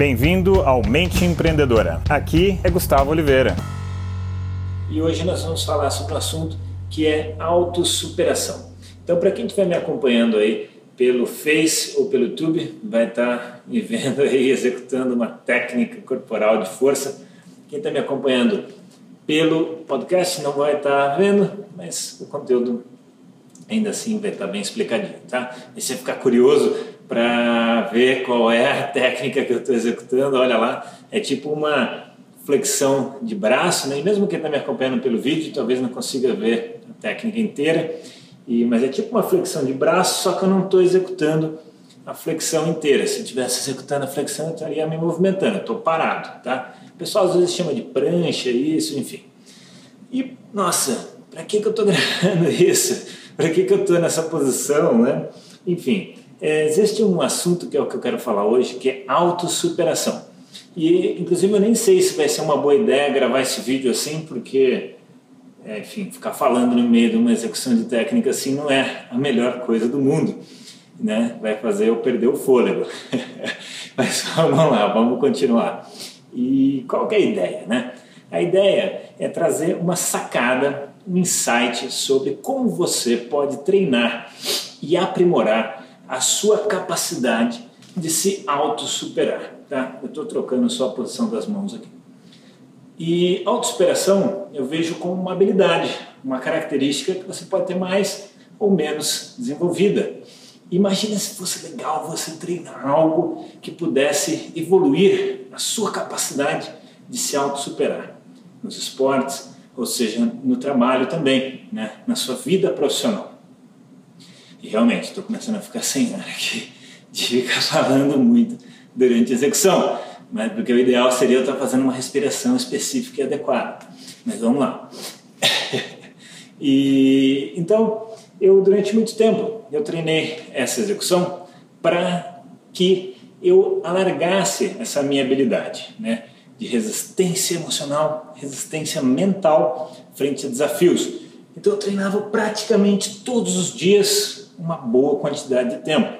Bem-vindo ao Mente Empreendedora. Aqui é Gustavo Oliveira. E hoje nós vamos falar sobre um assunto que é autossuperação. Então, para quem estiver me acompanhando aí pelo Face ou pelo YouTube, vai estar me vendo aí executando uma técnica corporal de força. Quem está me acompanhando pelo podcast não vai estar vendo, mas o conteúdo ainda assim vai estar bem explicadinho, tá? E se ficar curioso para ver qual é a técnica que eu estou executando, olha lá, é tipo uma flexão de braço, né? E mesmo quem está me acompanhando pelo vídeo, talvez não consiga ver a técnica inteira, e, mas é tipo uma flexão de braço, só que eu não estou executando a flexão inteira. Se eu estivesse executando a flexão, eu estaria me movimentando, estou parado, tá? O pessoal às vezes chama de prancha, isso, enfim. E, nossa, para que, que eu estou gravando isso? para que, que eu estou nessa posição, né? Enfim, é, existe um assunto que é o que eu quero falar hoje, que é autossuperação. E, inclusive, eu nem sei se vai ser uma boa ideia gravar esse vídeo assim, porque, é, enfim, ficar falando no meio de uma execução de técnica assim não é a melhor coisa do mundo, né? Vai fazer eu perder o fôlego. Mas vamos lá, vamos continuar. E qual é a ideia, né? A ideia é trazer uma sacada um insight sobre como você pode treinar e aprimorar a sua capacidade de se auto-superar. Tá? Eu estou trocando só a posição das mãos aqui. E autossuperação eu vejo como uma habilidade, uma característica que você pode ter mais ou menos desenvolvida. Imagina se fosse legal você treinar algo que pudesse evoluir a sua capacidade de se auto-superar. Nos esportes, ou seja, no trabalho também, né? na sua vida profissional. E realmente, estou começando a ficar sem ar aqui, de ficar falando muito durante a execução, mas porque o ideal seria eu estar fazendo uma respiração específica e adequada. Mas vamos lá. e então, eu durante muito tempo eu treinei essa execução para que eu alargasse essa minha habilidade, né? de resistência emocional, resistência mental frente a desafios. Então eu treinava praticamente todos os dias uma boa quantidade de tempo.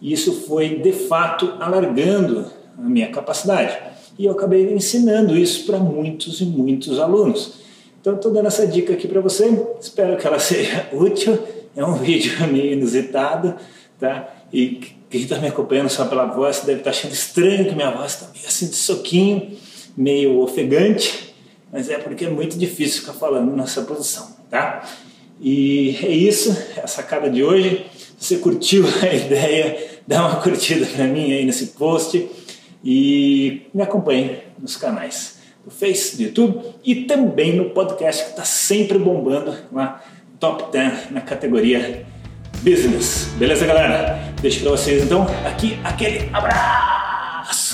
Isso foi de fato alargando a minha capacidade. E eu acabei ensinando isso para muitos e muitos alunos. Então estou dando essa dica aqui para você, espero que ela seja útil. É um vídeo meio inusitado, tá? E quem está me acompanhando só pela voz deve estar tá achando estranho que minha voz está meio assim de soquinho, meio ofegante, mas é porque é muito difícil ficar falando nessa posição, tá? E é isso, a sacada de hoje. Se você curtiu a ideia, dá uma curtida para mim aí nesse post e me acompanhe nos canais do Face, do YouTube e também no podcast que está sempre bombando lá, top 10 na categoria Business. Beleza, galera? Deixo para vocês então aqui aquele abraço.